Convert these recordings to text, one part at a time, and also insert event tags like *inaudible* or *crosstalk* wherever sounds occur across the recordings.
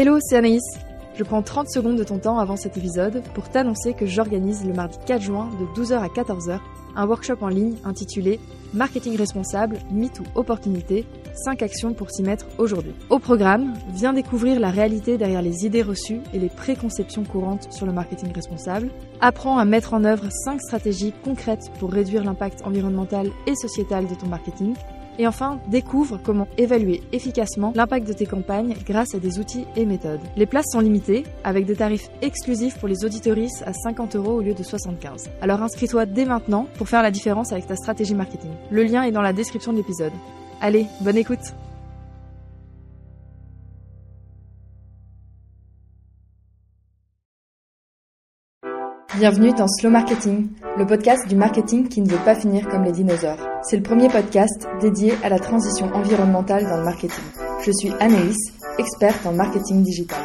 Hello, c'est Anaïs. Je prends 30 secondes de ton temps avant cet épisode pour t'annoncer que j'organise le mardi 4 juin de 12h à 14h un workshop en ligne intitulé Marketing responsable, mythe ou opportunité, 5 actions pour s'y mettre aujourd'hui. Au programme, viens découvrir la réalité derrière les idées reçues et les préconceptions courantes sur le marketing responsable. Apprends à mettre en œuvre 5 stratégies concrètes pour réduire l'impact environnemental et sociétal de ton marketing et enfin, découvre comment évaluer efficacement l'impact de tes campagnes grâce à des outils et méthodes. Les places sont limitées, avec des tarifs exclusifs pour les auditoristes à 50 euros au lieu de 75. Alors inscris-toi dès maintenant pour faire la différence avec ta stratégie marketing. Le lien est dans la description de l'épisode. Allez, bonne écoute Bienvenue dans Slow Marketing, le podcast du marketing qui ne veut pas finir comme les dinosaures. C'est le premier podcast dédié à la transition environnementale dans le marketing. Je suis Anaïs, experte en marketing digital.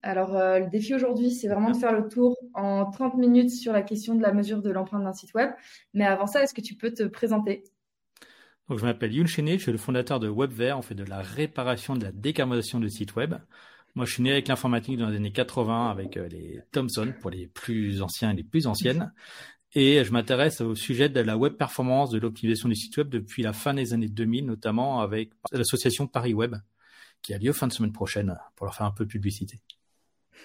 Alors, euh, le défi aujourd'hui, c'est vraiment de faire le tour en 30 minutes sur la question de la mesure de l'empreinte d'un site web. Mais avant ça, est-ce que tu peux te présenter? Donc, je m'appelle Yul Chenet, je suis le fondateur de WebVer. On fait de la réparation, de la décarbonisation de sites web. Moi, je suis né avec l'informatique dans les années 80 avec euh, les Thomson pour les plus anciens et les plus anciennes. Et je m'intéresse au sujet de la web performance, de l'optimisation du site web depuis la fin des années 2000, notamment avec l'association Paris Web, qui a lieu fin de semaine prochaine, pour leur faire un peu de publicité.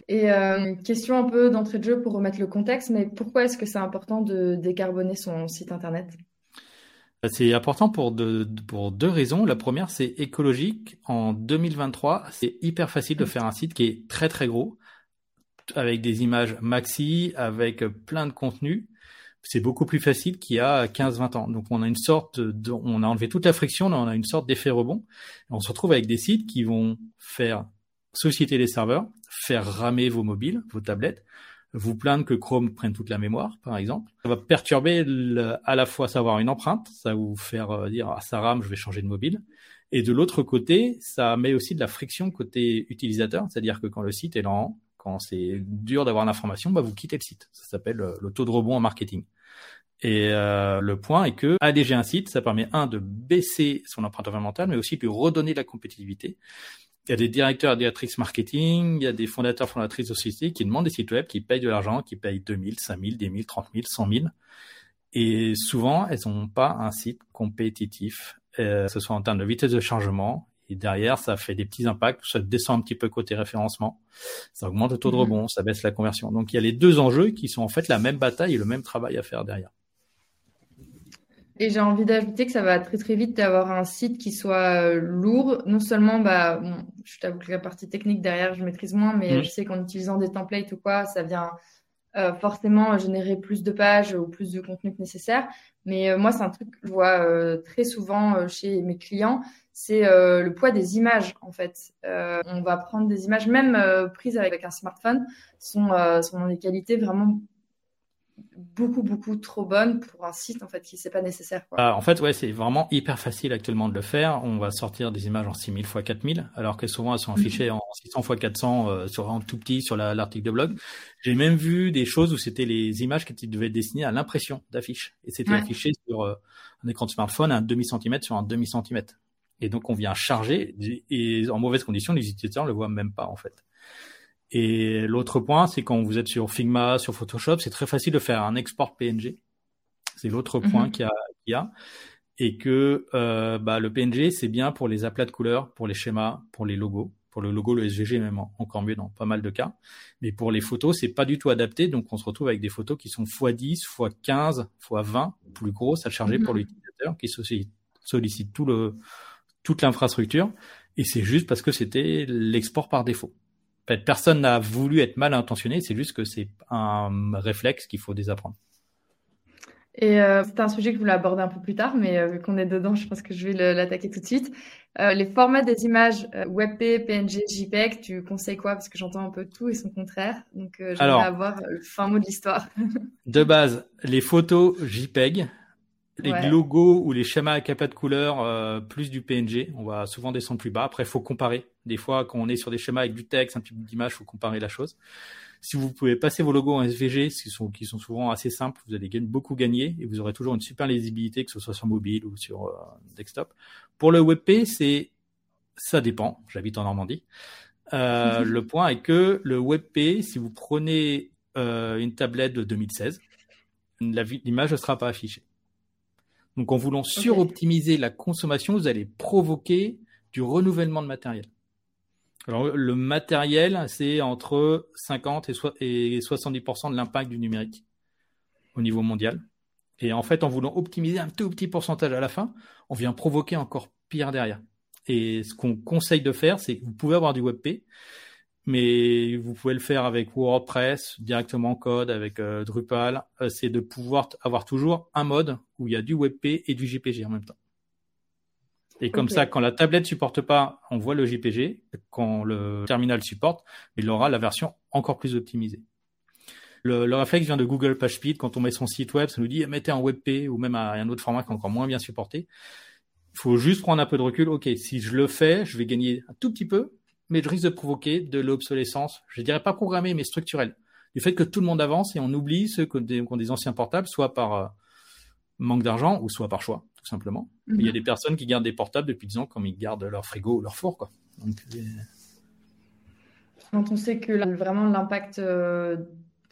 Et euh, question un peu d'entrée de jeu pour remettre le contexte, mais pourquoi est-ce que c'est important de décarboner son site internet? C'est important pour deux, pour deux raisons. La première, c'est écologique. En 2023, c'est hyper facile de faire un site qui est très très gros, avec des images maxi, avec plein de contenu. C'est beaucoup plus facile qu'il y a 15-20 ans. Donc on a une sorte de, on a enlevé toute la friction, on a une sorte d'effet rebond. On se retrouve avec des sites qui vont faire société les serveurs, faire ramer vos mobiles, vos tablettes, vous plaindre que Chrome prenne toute la mémoire, par exemple. Ça va perturber à la fois savoir une empreinte, ça va vous faire euh, dire ah ça rame, je vais changer de mobile. Et de l'autre côté, ça met aussi de la friction côté utilisateur, c'est-à-dire que quand le site est lent, quand c'est dur d'avoir l'information, bah vous quittez le site. Ça s'appelle euh, le taux de rebond en marketing. Et euh, le point est que alléger un site, ça permet un de baisser son empreinte environnementale, mais aussi de redonner de la compétitivité. Il y a des directeurs et directrices marketing, il y a des fondateurs, fondatrices de sociétés qui demandent des sites web, qui payent de l'argent, qui payent 2000, 5000, 10 000, 30 000, 100 000. Et souvent, elles n'ont pas un site compétitif, euh, ce soit en termes de vitesse de chargement. Et derrière, ça fait des petits impacts, ça descend un petit peu côté référencement, ça augmente le taux de mhm. rebond, ça baisse la conversion. Donc il y a les deux enjeux qui sont en fait la même bataille et le même travail à faire derrière. Et j'ai envie d'ajouter que ça va très très vite d'avoir un site qui soit euh, lourd. Non seulement, bah, bon, je t'avoue que la partie technique derrière, je maîtrise moins, mais mmh. je sais qu'en utilisant des templates ou quoi, ça vient euh, forcément générer plus de pages ou plus de contenu que nécessaire. Mais euh, moi, c'est un truc que je vois très souvent chez mes clients, c'est le poids des images en fait. on va prendre des images, même prises avec un smartphone, sont, sont dans des qualités vraiment beaucoup beaucoup trop bonne pour un site en fait qui c'est pas nécessaire quoi. Ah, en fait ouais c'est vraiment hyper facile actuellement de le faire. On va sortir des images en 6000 x 4000 alors que souvent elles sont affichées en 600 x 400 sur un tout petit sur l'article de blog. J'ai même vu des choses où c'était les images qui devaient être destinées à l'impression d'affiches et c'était affiché sur euh, un écran de smartphone à un demi centimètre sur un demi centimètre et donc on vient charger. Et en mauvaise condition les utilisateurs le voient même pas en fait et l'autre point, c'est quand vous êtes sur Figma, sur Photoshop, c'est très facile de faire un export PNG. C'est l'autre point mhm. qu'il y, a. Et que euh, bah, le PNG, c'est bien pour les aplats de couleurs, pour les schémas, pour les logos. Pour le logo, le SVG, même encore mieux dans pas mal de cas. Mais pour les photos, c'est pas du tout adapté. Donc, on se retrouve avec des photos qui sont x10, x15, x20, plus grosses à charger pour mhm. l'utilisateur, qui sollicite tout le, toute l'infrastructure. Et c'est juste parce que c'était l'export par défaut personne n'a voulu être mal intentionné, c'est juste que c'est un réflexe qu'il faut désapprendre. Et euh, c'est un sujet que je voulais aborder un peu plus tard, mais euh, vu qu'on est dedans, je pense que je vais l'attaquer tout de suite. Euh, les formats des images WebP, PNG, JPEG, tu conseilles quoi? Parce que j'entends un peu tout et son contraire. Donc, j'aimerais avoir le fin mot de l'histoire. de base, les photos JPEG les logos ou les schémas avec pas de couleur, euh, plus du PNG, on va souvent descendre plus bas. Après, il faut comparer. Des fois, quand on est sur des schémas avec du texte, un type d'image, il faut comparer la chose. Si vous pouvez passer vos logos en SVG, qui sont, qui sont souvent assez simples, vous allez beaucoup gagner et vous aurez toujours une super lisibilité, que ce soit sur mobile ou sur euh, desktop. Pour le WebP, c'est ça dépend. J'habite en Normandie. Euh, *laughs* le point est que le WebP, si vous prenez euh, une tablette de 2016, l'image ne sera pas affichée. Donc, en voulant suroptimiser la consommation, vous allez provoquer du renouvellement de matériel. Alors, le matériel, c'est entre 50 et 70% de l'impact du numérique au niveau mondial. Et en fait, en voulant optimiser un tout petit pourcentage à la fin, on vient provoquer encore pire derrière. Et ce qu'on conseille de faire, c'est que vous pouvez avoir du WebP, mais vous pouvez le faire avec WordPress, directement en code, avec euh, Drupal. Euh, c'est de pouvoir avoir toujours un mode où il y a du WebP et du JPG en même temps. Et comme ça, quand la tablette supporte pas, on voit le JPG. Quand le terminal supporte, il aura la version encore plus optimisée. Le, le, réflexe vient de Google PageSpeed. Quand on met son site web, ça nous dit mettez un WebP ou même un autre format qui est encore moins bien supporté. Il faut juste prendre un peu de recul. Ok, si je le fais, je vais gagner un tout petit peu, mais je risque de provoquer de l'obsolescence. Je dirais pas programmée, mais structurelle. Du fait que tout le monde avance et on oublie ceux qui ont des, anciens portables, soit par euh, manque d'argent ou soit par choix, tout simplement. Il y a mhm. des personnes qui gardent des portables depuis 10 ans comme ils gardent leur frigo ou leur four, quoi. Euh, Quand on sait que vraiment l'impact euh,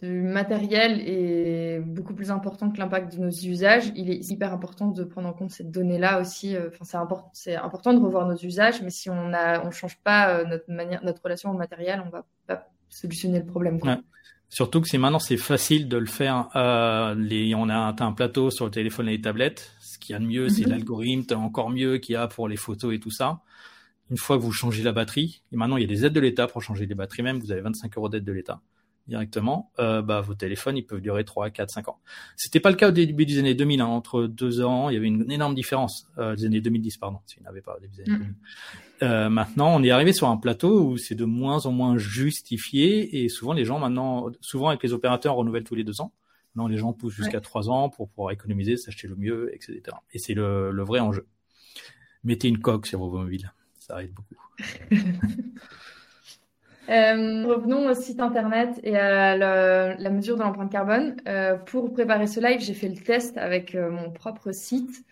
du matériel est beaucoup plus important que l'impact de nos usages. Il est hyper important de prendre en compte cette donnée-là aussi. Euh, enfin, c'est important, de revoir nos usages, mais si on a, on change pas euh, notre manière, notre relation au matériel, on va pas solutionner le problème. Quoi. Surtout que c'est maintenant c'est facile de le faire. Euh, les, on a un, un plateau sur le téléphone et les tablettes. Ce qu'il y a de mieux, c'est mhm. l'algorithme, encore mieux qu'il y a pour les photos et tout ça. Une fois que vous changez la batterie, et maintenant il y a des aides de l'État pour changer les batteries même. Vous avez 25 euros d'aide de l'État directement, euh, bah, vos téléphones, ils peuvent durer 3, 4, 5 ans. C'était pas le cas au début des années 2000. Hein. Entre deux ans, il y avait une énorme différence. Euh, des années 2010, pardon, s'il n'y avait pas des années 2000. Mm. Euh, maintenant, on est arrivé sur un plateau où c'est de moins en moins justifié et souvent les gens maintenant, souvent avec les opérateurs, renouvellent tous les deux ans. Maintenant, les gens poussent jusqu'à trois ans pour pouvoir économiser, s'acheter le mieux, etc. Et c'est le, le vrai enjeu. Mettez une coque sur vos mobiles, ça aide beaucoup. *laughs* Euh, revenons au site internet et à la, mesure de l'empreinte carbone. Euh, pour préparer ce live, j'ai fait le test avec euh, mon propre site.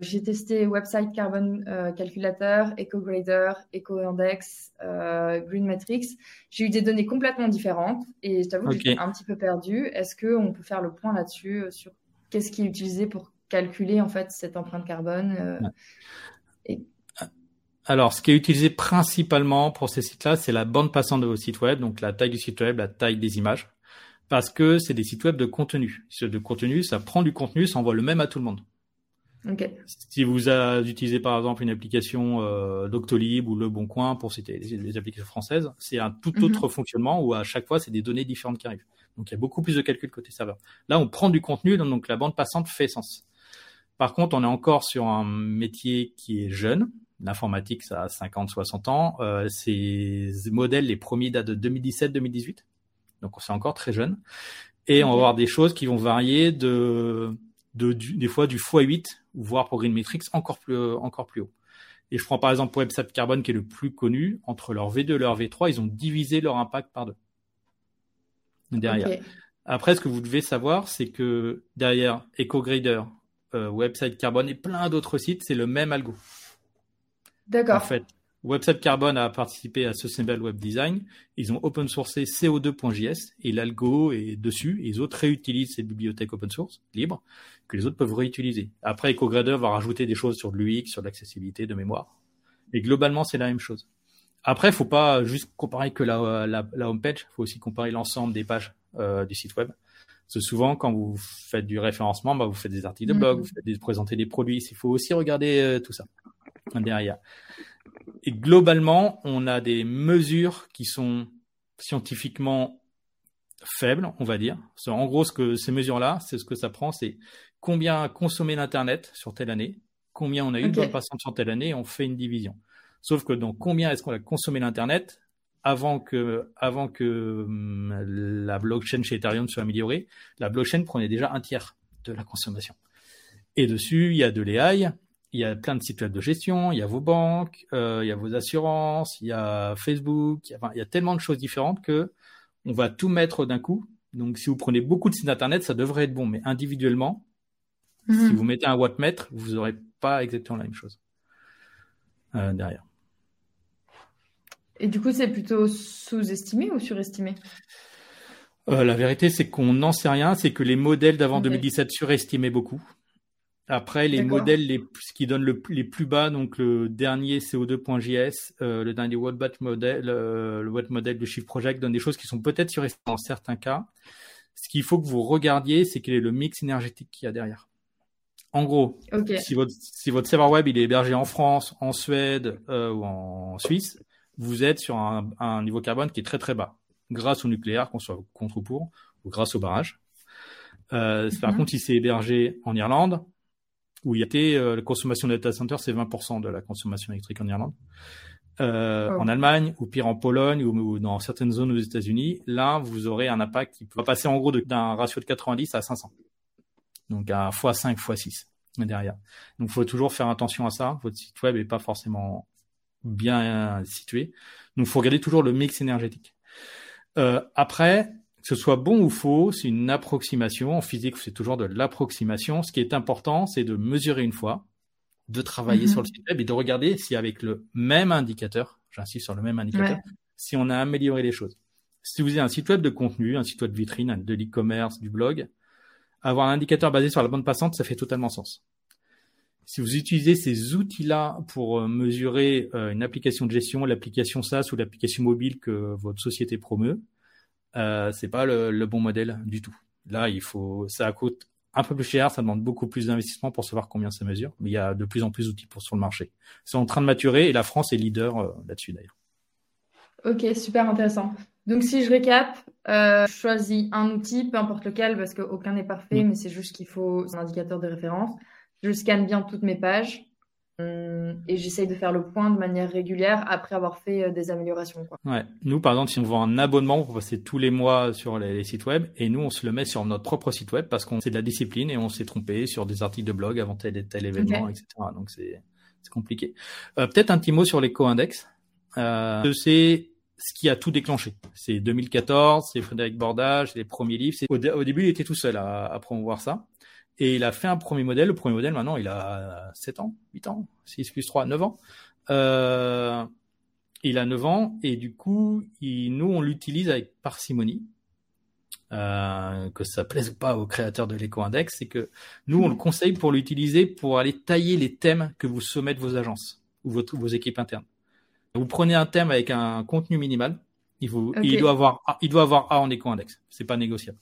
J'ai testé Website Carbon Calculator, EcoGrader, EcoIndex, Green Matrix. J'ai eu des données complètement différentes et je t'avoue que j'étais un petit peu perdu. Est-ce qu'on peut faire le point là-dessus sur qu'est-ce qui est utilisé pour calculer en fait cette empreinte carbone et alors, ce qui est utilisé principalement pour ces sites-là, c'est la bande passante de vos sites web, donc la taille du site web, la taille des images, parce que c'est des sites web de contenu. De contenu, ça prend du contenu, ça envoie le même à tout le monde. Okay. Si vous utilisez par exemple une application euh, Doctolib ou Le Bon Coin pour citer les, applications françaises, c'est un tout mhm. autre fonctionnement où à chaque fois c'est des données différentes qui arrivent. Donc il y a beaucoup plus de calcul côté serveur. Là, on prend du contenu, donc la bande passante fait sens. Par contre, on est encore sur un métier qui est jeune, L'informatique, ça a 50, 60 ans. Euh, ces modèles, les premiers datent de 2017-2018. Donc, c'est encore très jeune. Et on va avoir des choses qui vont varier de, de des fois du x8, voire pour Green Matrix encore plus, encore plus haut. Et je prends par exemple pour WebSat Carbone, qui est le plus connu, entre leur V2 et leur V3, ils ont divisé leur impact par deux. Derrière. Après, ce que vous devez savoir, c'est que derrière EcoGrader, euh, Website Carbone et plein d'autres sites, c'est le même algo. D'accord. En fait, Website Carbone a participé à Sustainable Web Design. Ils ont open sourcé CO2.js et l'algo est dessus. Et les autres réutilisent cette bibliothèque open source libre que les autres peuvent réutiliser. Après, EcoGrader va rajouter des choses sur l'UX, sur l'accessibilité de mémoire. Mais globalement, c'est la même chose. Après, il faut pas juste comparer que la, la, la homepage. Il faut aussi comparer l'ensemble des pages euh, du site web. Parce que souvent, quand vous faites du référencement, bah, vous faites des articles de blog, mm-hmm. vous faites des, présenter des produits. Il faut aussi regarder euh, tout ça derrière. Et globalement, on a des mesures qui sont scientifiquement faibles, on va dire. En gros, ce que ces mesures-là, c'est ce que ça prend, c'est combien a consommé l'Internet sur telle année, combien on a eu de patients sur telle année, et on fait une division. Sauf que donc combien est-ce qu'on a consommé l'Internet avant que, avant que hum, la blockchain chez Ethereum soit améliorée, la blockchain prenait déjà un tiers de la consommation. Et dessus, il y a de l'AI, il y a plein de sites web de gestion, il y a vos banques, euh, il y a vos assurances, il y a Facebook, il y a, il y a tellement de choses différentes que on va tout mettre d'un coup. Donc, si vous prenez beaucoup de sites internet, ça devrait être bon, mais individuellement, si Mhm. vous mettez un wattmètre, vous n'aurez pas exactement la même chose euh, derrière. Et du coup, c'est plutôt sous-estimé ou surestimé? Euh, la vérité, c'est qu'on n'en sait rien. C'est que les modèles d'avant Ok. 2017 surestimaient beaucoup. Après, les modèles les, ce qui donnent le, les plus bas, donc le dernier CO2.js, euh, le dernier Wattbat modèle, euh, le Watt modèle de Shift Project donne des choses qui sont peut-être surestimées dans certains cas. Ce qu'il faut que vous regardiez, c'est quel est le mix énergétique qu'il y a derrière. En gros, Ok. si votre, si votre serveur web il est hébergé en France, en Suède euh, ou en Suisse, vous êtes sur un, un niveau carbone qui est très très bas, grâce au nucléaire, qu'on soit contre ou pour, ou grâce au barrage. Euh, Par Mhm. contre, si c'est hébergé en Irlande, où il y a été, euh, la consommation de data center, c'est 20% de la consommation électrique en Irlande. Euh, Oh. En Allemagne, ou pire en Pologne, ou, ou dans certaines zones aux États-Unis, là, vous aurez un impact qui va passer en gros d'un ratio de 90 à 500. Donc à x5, x6 derrière. Donc il faut toujours faire attention à ça. Votre site web est pas forcément bien situé. Donc il faut regarder toujours le mix énergétique. Euh, après, ce soit bon ou faux, c'est une approximation. En physique, c'est toujours de l'approximation. Ce qui est important, c'est de mesurer une fois, de travailler Mhm. sur le site web et de regarder si avec le même indicateur, j'insiste sur le même indicateur, Ouais. si on a amélioré les choses. Si vous avez un site web de contenu, un site web vitrine, de l'e-commerce, du blog, avoir un indicateur basé sur la bande passante, ça fait totalement sens. Si vous utilisez ces outils-là pour euh, mesurer euh, une application de gestion, l'application SaaS ou l'application mobile que votre société promeut, euh, c'est pas le, le bon modèle du tout. Là, il faut, ça coûte un peu plus cher, ça demande beaucoup plus d'investissement pour savoir combien ça mesure, mais il y a de plus en plus d'outils pour sur le marché. C'est en train de maturer et la France est leader euh, là-dessus d'ailleurs. Ok, super intéressant. Donc, si je récap, euh, je choisis un outil, peu importe lequel, parce qu'aucun n'est parfait, Mm. mais c'est juste qu'il faut un indicateur de référence. Je scanne bien toutes mes pages et j'essaye de faire le point de manière régulière après avoir fait euh, des améliorations, quoi. Ouais. Nous, par exemple, si on vend un abonnement pour passer tous les mois sur les, les sites web, et nous, on se le met sur notre propre site web parce qu'on c'est de la discipline et on s'est trompé sur des articles de blog avant tel et tel événement, etc. Donc c'est c'est compliqué. Euh, Peut-être un petit mot sur l'éco-index. Euh, c'est ce qui a tout déclenché. C'est 2014, c'est Frédéric Bordage, les premiers livres. C'est- Au, dé- au début, il était tout seul à, à promouvoir ça. Et il a fait un premier modèle. Le premier modèle, maintenant, il a 7 ans, 8 ans, 6 plus 3, 9 ans. Euh, il a 9 ans et du coup, il, nous, on l'utilise avec parcimonie. Euh, que ça plaise ou pas aux créateurs de l'éco-index, c'est que nous, on le conseille pour l'utiliser pour aller tailler les thèmes que vous soumettent vos agences ou votre, vos équipes internes. Vous prenez un thème avec un contenu minimal, il, vous, il, doit avoir, A- il doit avoir A en éco-index. C'est pas négociable.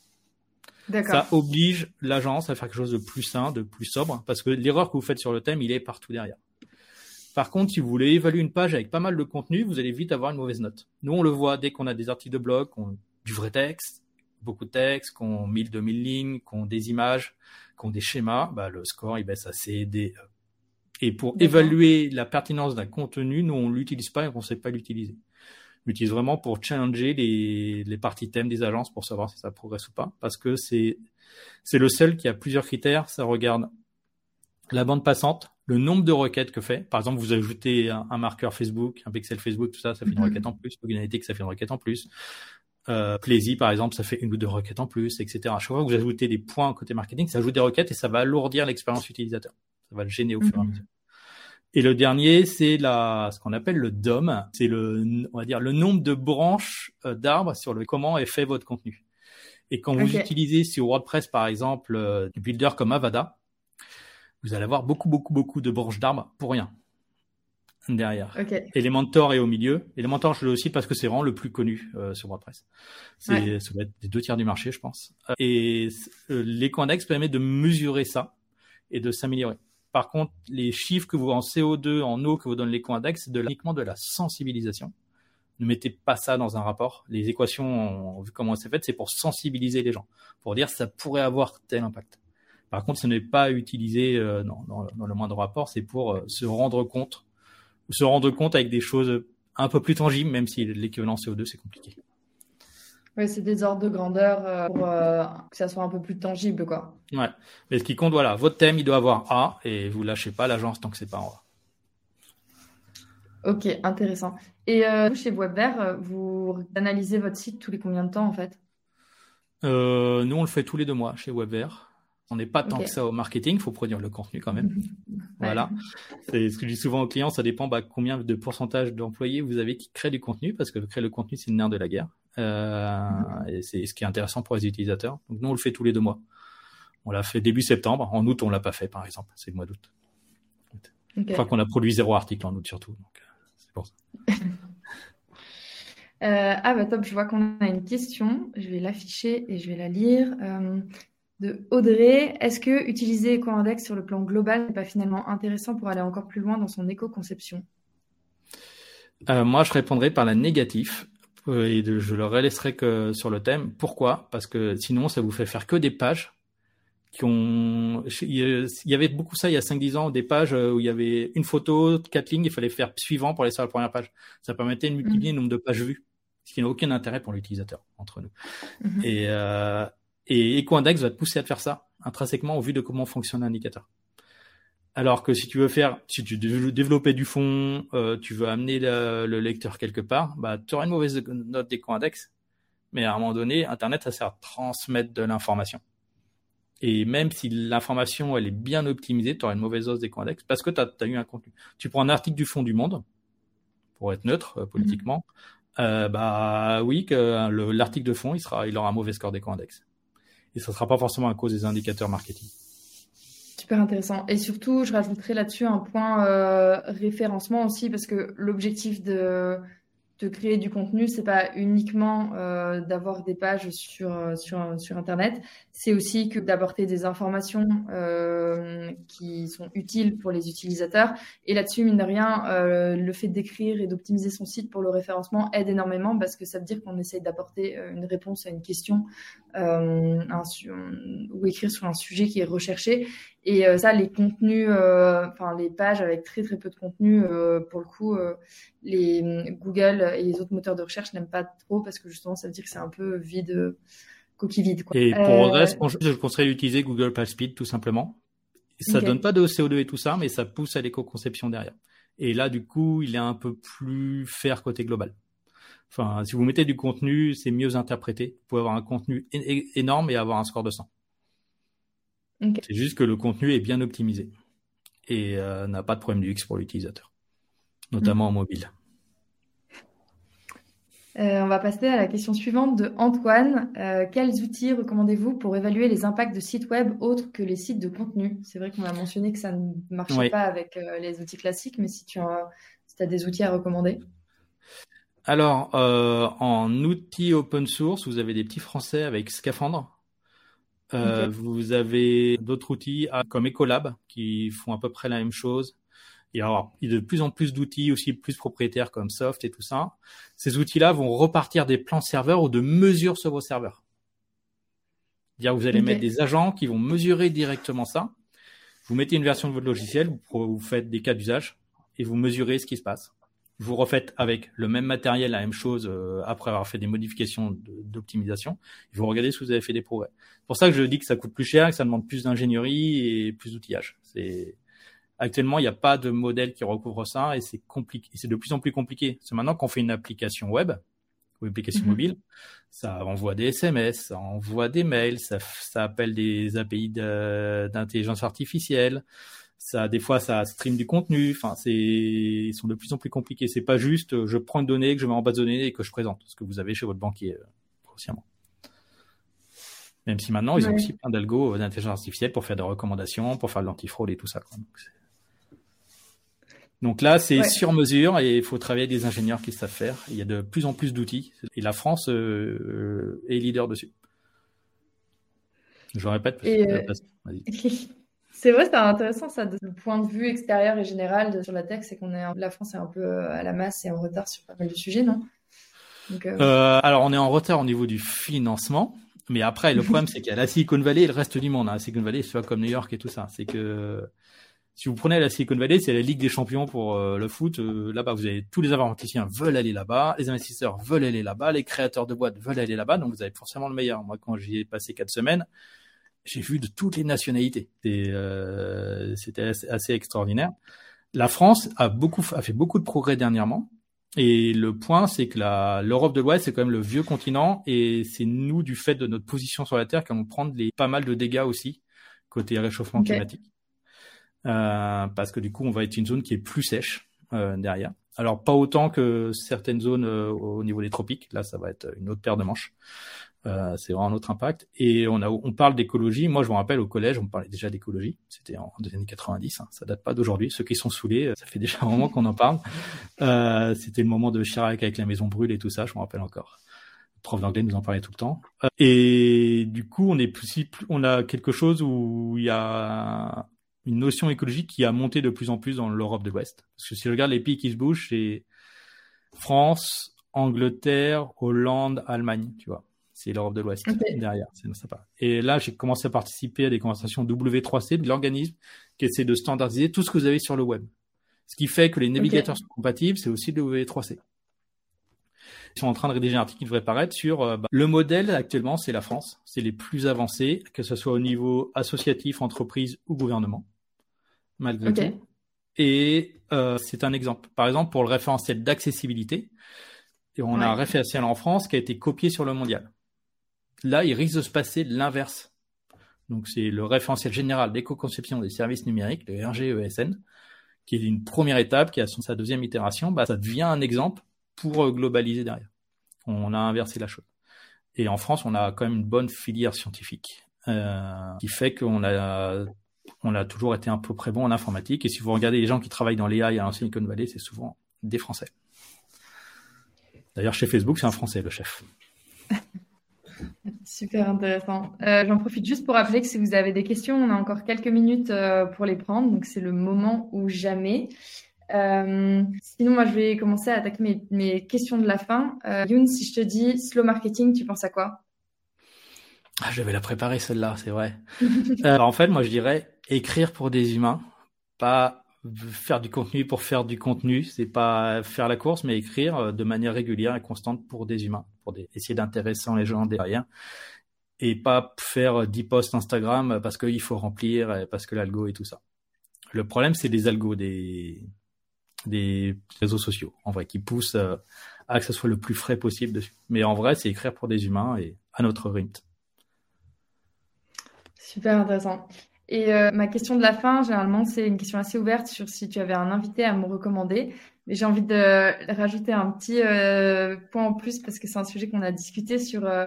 Ça oblige l'agence à faire quelque chose de plus sain, de plus sobre, parce que l'erreur que vous faites sur le thème, il est partout derrière. Par contre, si vous voulez évaluer une page avec pas mal de contenu, vous allez vite avoir une mauvaise note. Nous, on le voit dès qu'on a des articles de blog, qu'on du vrai texte, beaucoup de texte, qu'on 1000, 2000 lignes, qu'on des images, qu'on des schémas, bah, le score, il baisse à C, D, E. Et pour évaluer la pertinence d'un contenu, nous, on l'utilise pas et on ne sait pas l'utiliser. L'utilise vraiment pour challenger les, les parties thèmes des agences pour savoir si ça progresse ou pas. Parce que c'est, c'est le seul qui a plusieurs critères. Ça regarde la bande passante, le nombre de requêtes que fait. Par exemple, vous ajoutez un, un marqueur Facebook, un pixel Facebook, tout ça, ça fait une Mhm. requête en plus. Log Analytics, ça fait une requête en plus. Euh, Plaisy, par exemple, ça fait une ou deux requêtes en plus, etc. À chaque fois que vous ajoutez des points côté marketing, ça ajoute des requêtes et ça va alourdir l'expérience utilisateur. Ça va le gêner au fur et à Mhm. mesure. Et le dernier, c'est la, ce qu'on appelle le DOM. C'est le, on va dire, le nombre de branches euh, d'arbres sur le comment est fait votre contenu. Et quand vous utilisez sur WordPress, par exemple, euh, des builders comme Avada, vous allez avoir beaucoup, beaucoup, beaucoup de branches d'arbres pour rien derrière. Ok. Elementor est au milieu. Elementor, je le cite parce que c'est vraiment le plus connu euh, sur WordPress. C'est, Ouais. Ça va être des deux tiers du marché, je pense. Euh, Et euh, l'éco-index permet de mesurer ça et de s'améliorer. Par contre, les chiffres que vous en CO2, en eau que vous donne l'éco-index, c'est de, la- uniquement de la sensibilisation. Ne mettez pas ça dans un rapport. Les équations, on- vu comment c'est fait, c'est pour sensibiliser les gens, pour dire ça pourrait avoir tel impact. Par contre, ce n'est pas utilisé euh, dans le moindre rapport, c'est pour euh, se rendre compte, se rendre compte avec des choses un peu plus tangibles, même si l'équivalent CO2 c'est compliqué. Oui, c'est des ordres de grandeur euh, pour euh, que ça soit un peu plus tangible, quoi. Ouais. Mais ce qui compte, voilà, votre thème, il doit avoir A et vous lâchez pas l'agence tant que c'est pas en A. Ok, intéressant. Et euh, chez WebVer, vous analysez votre site tous les combien de temps, en fait? Nous, on le fait tous les deux mois chez WebVer. On n'est pas tant que ça au marketing, il faut produire le contenu quand même. *laughs* Voilà. C'est ce que je dis souvent aux clients, ça dépend bah, combien de pourcentage d'employés vous avez qui créent du contenu, parce que créer le contenu, c'est le nerf de la guerre. Euh, et c'est ce qui est intéressant pour les utilisateurs. Donc nous, on le fait tous les deux mois. On l'a fait début septembre. En août, on l'a pas fait, par exemple. C'est le mois d'août. Je crois qu'on a produit zéro article en août surtout. Donc, euh, c'est pour *laughs* ça. Euh, ah bah top, je vois qu'on a une question. Je vais l'afficher et je vais la lire. Euh, de Audrey, est-ce que utiliser EcoIndex sur le plan global n'est pas finalement intéressant pour aller encore plus loin dans son éco-conception? Euh, Moi, je répondrai par la négative euh, et je le laisserai que sur le thème. Pourquoi? Parce que sinon, ça vous fait faire que des pages qui ont. Il y avait beaucoup ça il y a 5-10 ans, des pages où il y avait une photo, quatre lignes, il fallait faire suivant pour aller sur la première page. Ça permettait de multiplier le nombre de pages vues, ce qui n'a aucun intérêt pour l'utilisateur entre nous. Mhm. Et euh, et EcoIndex va te pousser à te faire ça intrinsèquement au vu de comment fonctionne l'indicateur. Alors que si tu veux faire, si tu veux développer du fond, euh, tu veux amener le, lecteur quelque part, bah, tu auras une mauvaise note d'éco-index. Mais à un moment donné, Internet, ça sert à transmettre de l'information. Et même si l'information, elle est bien optimisée, tu auras une mauvaise hausse d'éco-index parce que tu as, eu un contenu. Tu prends un article du fond du monde, pour être neutre euh, politiquement, euh, bah oui, que l'article de fond, il, sera, il aura un mauvais score d'éco-index et ça ne sera pas forcément à cause des indicateurs marketing. Super intéressant. Et surtout, je rajouterai là-dessus un point euh, référencement aussi, parce que l'objectif de, de créer du contenu, c'est pas uniquement euh, d'avoir des pages sur, sur, sur Internet, c'est aussi que d'apporter des informations euh, qui sont utiles pour les utilisateurs. Et là-dessus, mine de rien, le fait d'écrire et d'optimiser son site pour le référencement aide énormément parce que ça veut dire qu'on essaye d'apporter une réponse à une question ou écrire sur un sujet qui est recherché. Et euh, ça, les contenus, enfin les pages avec très très peu de contenu, pour le coup, les Google et les autres moteurs de recherche n'aiment pas trop parce que justement, ça veut dire que c'est un peu vide coquille vide. Quoi. Et pour le euh, reste, je conseille d'utiliser Google Page Speed tout simplement. Ça donne pas de CO2 et tout ça, mais ça pousse à l'éco-conception derrière. Et là, du coup, il est un peu plus faire côté global. Enfin, si vous mettez du contenu, c'est mieux interprété. Vous pouvez avoir un contenu énorme et avoir un score de 100. C'est juste que le contenu est bien optimisé et euh, n'a pas de problème du X pour l'utilisateur, notamment en mobile. Euh, on va passer à la question suivante de Antoine. Euh, quels outils recommandez-vous pour évaluer les impacts de sites web autres que les sites de contenu? C'est vrai qu'on a mentionné que ça ne marchait pas avec euh, les outils classiques, mais si tu as, des outils à recommander. Alors, en outils open source, vous avez des petits français avec Scaphandre. Vous avez d'autres outils ah, comme Ecolab qui font à peu près la même chose il y a de plus en plus d'outils aussi plus propriétaires comme Soft et tout ça. Ces outils-là vont repartir des plans serveurs ou de mesures sur vos serveurs. Dire vous allez mettre des agents qui vont mesurer directement ça. Vous mettez une version de votre logiciel, vous, faites des cas d'usage et vous mesurez ce qui se passe. Vous refaites avec le même matériel la même chose euh, après avoir fait des modifications d'optimisation. Vous regardez si vous avez fait des progrès. C'est pour ça que je dis que ça coûte plus cher, que ça demande plus d'ingénierie et plus d'outillage. C'est Actuellement, il n'y a pas de modèle qui recouvre ça et c'est compliqué. C'est de plus en plus compliqué. C'est maintenant qu'on fait une application web ou une application mhm. mobile, ça envoie des SMS, ça envoie des mails, ça, ça appelle des API d'intelligence artificielle. Ça, des fois, ça stream du contenu. Enfin, c'est, ils sont de plus en plus compliqués. C'est pas juste, je prends une donnée que je mets en base de données et que je présente, ce que vous avez chez votre banquier, euh, grossièrement. Même si maintenant, ils ont aussi plein d'algos d'intelligence artificielle pour faire des recommandations, pour faire de l'antifraude et tout ça. Quoi. Donc là, c'est sur mesure et il faut travailler avec des ingénieurs qui savent faire. Il y a de plus en plus d'outils et la France euh, euh, est leader dessus. Je répète. Euh, *laughs* c'est vrai, c'est intéressant ça, le point de vue extérieur et général sur la tech, c'est qu'on est la France est un peu à la masse et en retard sur pas mal de sujets, non? Alors on est en retard au niveau du financement, mais après le problème c'est a la Silicon Valley et le reste du monde. Hein. Silicon Valley, c'est comme New York et tout ça. C'est que si vous prenez la Silicon Valley, c'est la Ligue des champions pour euh, le foot. Euh, là-bas, vous avez tous les informaticiens veulent aller là-bas, les investisseurs veulent aller là-bas, les créateurs de boîtes veulent aller là-bas. Donc, vous avez forcément le meilleur. Moi, quand j'y ai passé quatre semaines, j'ai vu de toutes les nationalités. Euh, c'était assez, extraordinaire. La France a beaucoup a fait beaucoup de progrès dernièrement. Et le point, c'est que l'Europe de l'Ouest, c'est quand même le vieux continent, et c'est nous, du fait de notre position sur la Terre, qui allons prendre les, pas mal de dégâts aussi côté réchauffement climatique. Euh, parce que du coup, on va être une zone qui est plus sèche euh, derrière. Alors pas autant que certaines zones euh, au niveau des tropiques. Là, ça va être une autre paire de manches. Euh, c'est vraiment un autre impact. Et on, a, on parle d'écologie. Moi, je me rappelle au collège, on parlait déjà d'écologie. C'était en des années 90. Hein. Ça date pas d'aujourd'hui. Ceux qui sont saoulés, ça fait déjà un moment qu'on en parle. Euh, C'était le moment de Chirac avec la maison brûle et tout ça. Je me rappelle encore. Le prof d'anglais nous en parlait tout le temps. Et du coup, on est plus, on a quelque chose où il y a une notion écologique qui a monté de plus en plus dans l'Europe de l'Ouest. Parce que si je regarde les pays qui se bougent, c'est France, Angleterre, Hollande, Allemagne, tu vois. C'est l'Europe de l'Ouest derrière, c'est sympa. Et là, j'ai commencé à participer à des conversations W3C de l'organisme qui essaie de standardiser tout ce que vous avez sur le web. Ce qui fait que les navigateurs sont compatibles, c'est aussi le W3C. Ils sont en train de rédiger un article qui devrait paraître sur euh, bah, le modèle actuellement, c'est la France. C'est les plus avancés, que ce soit au niveau associatif, entreprise ou gouvernement malgré tout. Et euh, c'est un exemple. Par exemple, pour le référentiel d'accessibilité, on a un référentiel en France qui a été copié sur le mondial. Là, il risque de se passer l'inverse. Donc, c'est le référentiel général d'éco-conception des services numériques, le RGESN, qui est une première étape, qui a son, sa deuxième itération. Bah, ça devient un exemple pour euh, globaliser derrière. On a inversé la chose. Et en France, on a quand même une bonne filière scientifique, euh, qui fait qu'on a on a toujours été un peu près bon en informatique. Et si vous regardez les gens qui travaillent dans l'AI à Silicon Valley, c'est souvent des Français. D'ailleurs, chez Facebook, c'est un Français, le chef. Super intéressant. Euh, j'en profite juste pour rappeler que si vous avez des questions, on a encore quelques minutes euh, pour les prendre. Donc, c'est le moment ou jamais. Euh, sinon, moi, je vais commencer à attaquer mes, questions de la fin. Youn, si je te dis slow marketing, tu penses à quoi? Ah, je vais la préparer celle-là, c'est vrai. *laughs* en fait, moi je dirais écrire pour des humains, pas faire du contenu pour faire du contenu. C'est pas faire la course, mais écrire euh, de manière régulière et constante pour des humains, pour essayer d'intéresser les gens derrière et pas faire 10 posts Instagram parce qu'il faut remplir, parce que l'algo et tout ça. Le problème, c'est les algos des, des réseaux sociaux, en vrai, qui poussent euh, à que ce soit le plus frais possible dessus. Mais en vrai, c'est écrire pour des humains et à notre rythme. Super intéressant. Et euh, ma question de la fin, généralement, c'est une question assez ouverte sur si tu avais un invité à me recommander. Mais j'ai envie de rajouter un petit euh, point en plus parce que c'est un sujet qu'on a discuté sur euh,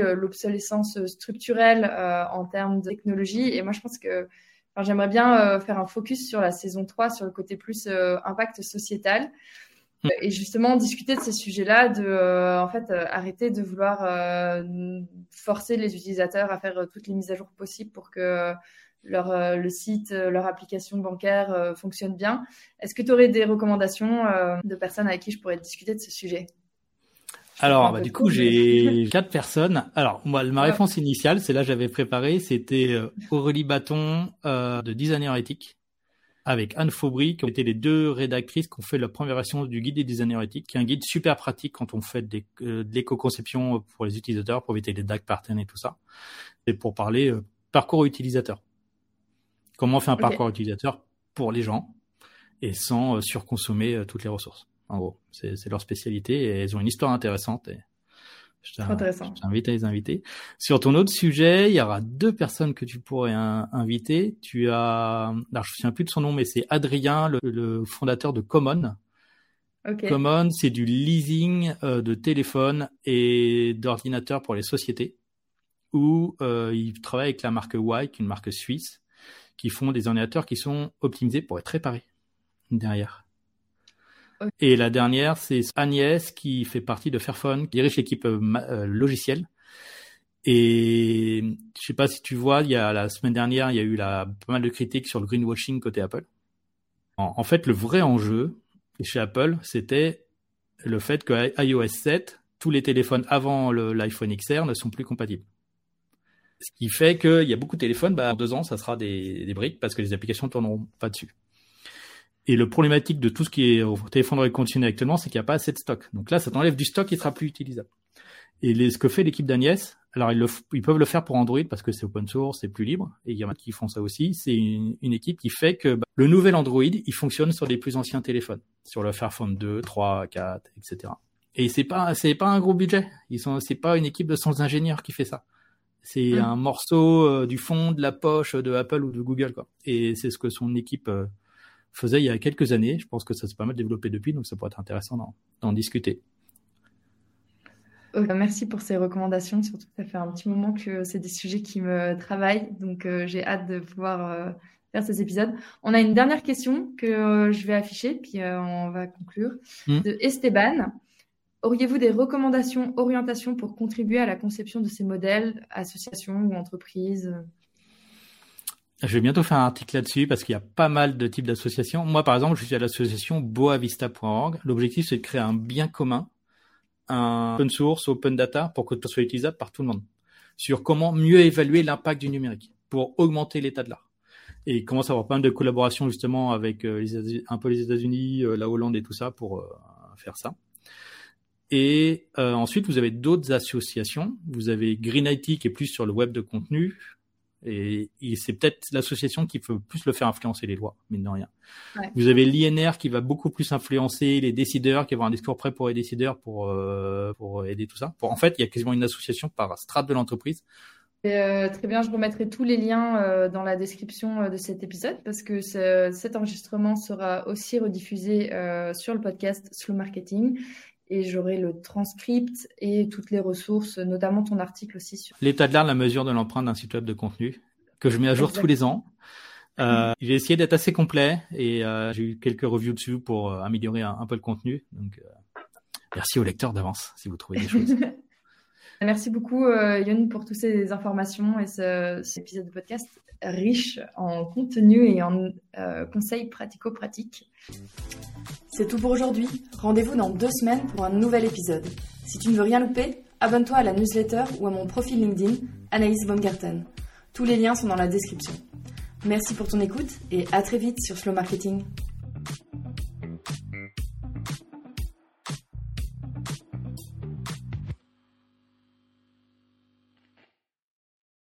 l'obsolescence structurelle en termes de technologie. Et moi, je pense que j'aimerais bien faire un focus sur la saison 3, sur le côté plus impact sociétal. Et justement, discuter de ces sujets-là, de euh, en fait euh, arrêter de vouloir euh, forcer les utilisateurs à faire toutes les mises à jour possibles pour que leur le site, leur application bancaire fonctionne bien. Est-ce que tu aurais des recommandations de personnes avec qui je pourrais discuter de ce sujet alors, bah, du coup, j'ai *laughs* quatre personnes. Alors, moi, ma réponse initiale, c'est là j'avais préparé, c'était Aurélie Bâton de Designer Éthique avec Anne Faubry, qui ont été les deux rédactrices qui ont fait la première version du guide des designers éthiques, qui est un guide super pratique quand on fait des, euh, de l'éco-conception pour les utilisateurs, pour éviter les DAC patterns et tout ça. Et pour parler euh, parcours utilisateur. Comment on fait un parcours utilisateur pour les gens et sans euh, surconsommer toutes les ressources. En gros, c'est leur spécialité et elles ont une histoire intéressante. Et je t'invite à les inviter. Sur ton autre sujet, il y aura deux personnes que tu pourrais inviter. Tu as, alors je me souviens plus de son nom, mais c'est Adrien, le, fondateur de Common. Common, c'est du leasing euh, de téléphones et d'ordinateurs pour les sociétés, où euh, il travaille avec la marque Y, une marque suisse, qui font des ordinateurs qui sont optimisés pour être réparés derrière. Et la dernière, c'est Agnès qui fait partie de Fairphone, qui dirige l'équipe euh, euh, logicielle. Et je sais pas si tu vois, il y a la semaine dernière, il y a eu la, pas mal de critiques sur le greenwashing côté Apple. En, fait, le vrai enjeu chez Apple, c'était le fait que iOS 7, tous les téléphones avant l'iPhone XR ne sont plus compatibles. Ce qui fait qu'il y a beaucoup de téléphones, bah, en deux ans, ça sera des, des briques parce que les applications tourneront pas dessus. Et le problématique de tout ce qui est au téléphone de continu actuellement, c'est qu'il n'y a pas assez de stock. Donc là, ça t'enlève du stock qui sera plus utilisable. Et les, ce que fait l'équipe d'Agnès, alors ils, le, ils, peuvent le faire pour Android parce que c'est open source, c'est plus libre, et il y en a qui font ça aussi. C'est une, une, équipe qui fait que bah, le nouvel Android, il fonctionne sur les plus anciens téléphones, sur le Fairphone 2, 3, 4, etc. Et c'est pas c'est pas un gros budget. Ils sont c'est pas une équipe de 100 ingénieurs qui fait ça. C'est mmh. un morceau euh, du fond de la poche de Apple ou de Google quoi. Et c'est ce que son équipe euh, faisait il y a quelques années. Je pense que ça s'est pas mal développé depuis, donc ça pourrait être intéressant d'en discuter. Merci pour ces recommandations. Surtout, ça fait un petit moment que c'est des sujets qui me travaillent, donc euh, j'ai hâte de pouvoir euh, faire ces épisodes. On a une dernière question que euh, je vais afficher, puis on va conclure. Mmh. De Esteban. Auriez-vous des recommandations, orientations pour contribuer à la conception de ces modèles, associations ou entreprises? Je vais bientôt faire un article là-dessus parce qu'il y a pas mal de types d'associations. Moi, par exemple, je suis à l'association boavista.org. L'objectif, c'est de créer un bien commun, un open source, open data, pour que tout soit utilisable par tout le monde. Sur comment mieux évaluer l'impact du numérique pour augmenter l'état de l'art. Et il commence à avoir pas mal de collaborations justement avec euh, un peu les États-Unis, euh, la Hollande et tout ça pour euh, faire ça. Et ensuite, vous avez d'autres associations. Vous avez Green IT qui est plus sur le web de contenu. Et, c'est peut-être l'association qui peut plus le faire influencer les lois, mine de rien. Ouais. Vous avez l'INR qui va beaucoup plus influencer les décideurs, qui va avoir un discours prêt pour les décideurs pour, euh, pour aider tout ça. Pour, en fait, il y a quasiment une association par strate de l'entreprise. Euh, très bien, je remettrai tous les liens euh, dans la description de cet épisode parce que ce, cet enregistrement sera aussi rediffusé sur le podcast Slow Marketing et j'aurai le transcript et toutes les ressources, notamment ton article aussi sur l'état de l'art, la mesure de l'empreinte d'un site web de contenu que je mets à jour Exactement. tous les ans. Euh, mmh. J'ai essayé d'être assez complet et euh, j'ai eu quelques reviews dessus pour euh, améliorer un, un, peu le contenu. Donc, merci aux lecteurs d'avance si vous trouvez des choses. *laughs* merci beaucoup Yon pour toutes ces informations et ce, cet épisode de podcast riche en contenu et en conseils pratico-pratiques. C'est tout pour aujourd'hui. Rendez-vous dans deux semaines pour un nouvel épisode. Si tu ne veux rien louper, abonne-toi à la newsletter ou à mon profil LinkedIn, Anaïs Baumgarten. Tous les liens sont dans la description. Merci pour ton écoute et à très vite sur Slow Marketing.